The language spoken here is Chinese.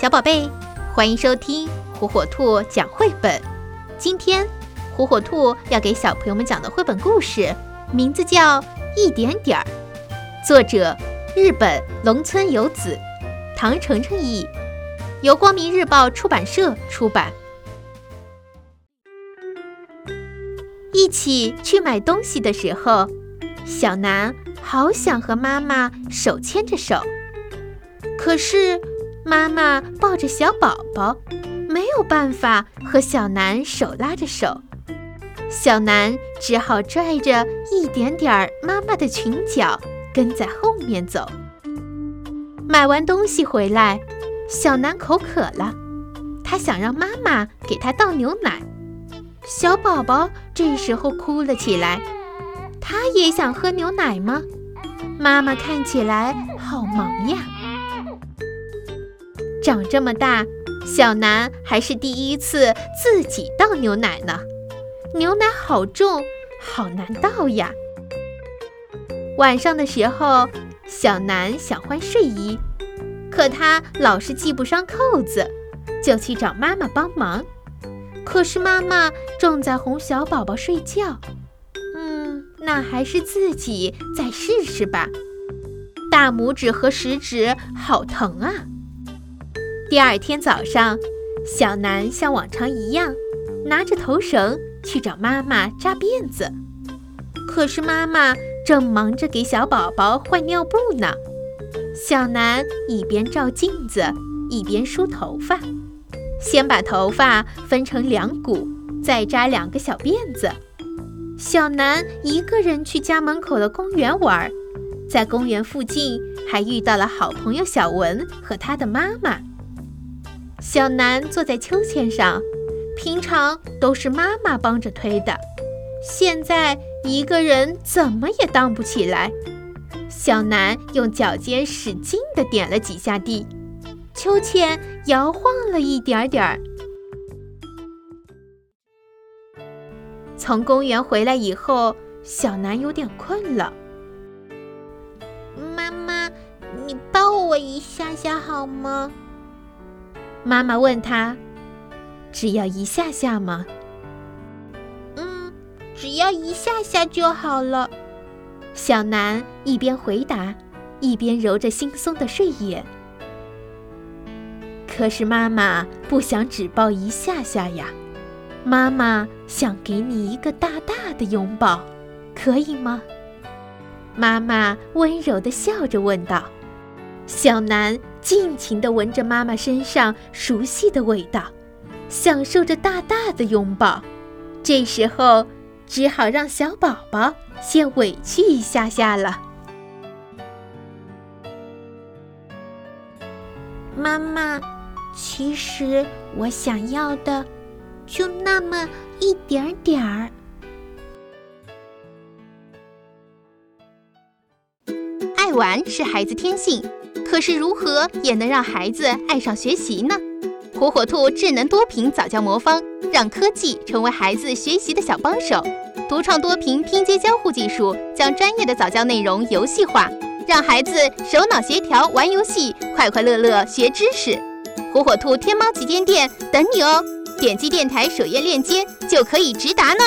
小宝贝，欢迎收听火火兔讲绘本。今天，火火兔要给小朋友们讲的绘本故事，名字叫《一点点儿》，作者日本龙村游子，唐程程译，由光明日报出版社出版。一起去买东西的时候，小南好想和妈妈手牵着手，可是。妈妈抱着小宝宝，没有办法和小南手拉着手，小南只好拽着一点点儿妈妈的裙角，跟在后面走。买完东西回来，小南口渴了，他想让妈妈给他倒牛奶。小宝宝这时候哭了起来，他也想喝牛奶吗？妈妈看起来好忙呀。长这么大，小南还是第一次自己倒牛奶呢。牛奶好重，好难倒呀。晚上的时候，小南想换睡衣，可他老是系不上扣子，就去找妈妈帮忙。可是妈妈正在哄小宝宝睡觉。嗯，那还是自己再试试吧。大拇指和食指好疼啊！第二天早上，小南像往常一样，拿着头绳去找妈妈扎辫子。可是妈妈正忙着给小宝宝换尿布呢。小南一边照镜子，一边梳头发。先把头发分成两股，再扎两个小辫子。小南一个人去家门口的公园玩，在公园附近还遇到了好朋友小文和他的妈妈。小南坐在秋千上，平常都是妈妈帮着推的，现在一个人怎么也荡不起来。小南用脚尖使劲地点了几下地，秋千摇晃了一点点儿。从公园回来以后，小南有点困了。妈妈，你抱我一下下好吗？妈妈问他：“只要一下下吗？”“嗯，只要一下下就好了。”小南一边回答，一边揉着惺忪的睡眼。可是妈妈不想只抱一下下呀，妈妈想给你一个大大的拥抱，可以吗？妈妈温柔地笑着问道。小南尽情地闻着妈妈身上熟悉的味道，享受着大大的拥抱。这时候，只好让小宝宝先委屈一下下了。妈妈，其实我想要的就那么一点点儿。爱玩是孩子天性。可是如何也能让孩子爱上学习呢？火火兔智能多屏早教魔方，让科技成为孩子学习的小帮手。独创多屏拼接交互技术，将专业的早教内容游戏化，让孩子手脑协调玩游戏，快快乐乐学知识。火火兔天猫旗舰店等你哦！点击电台首页链接就可以直达呢。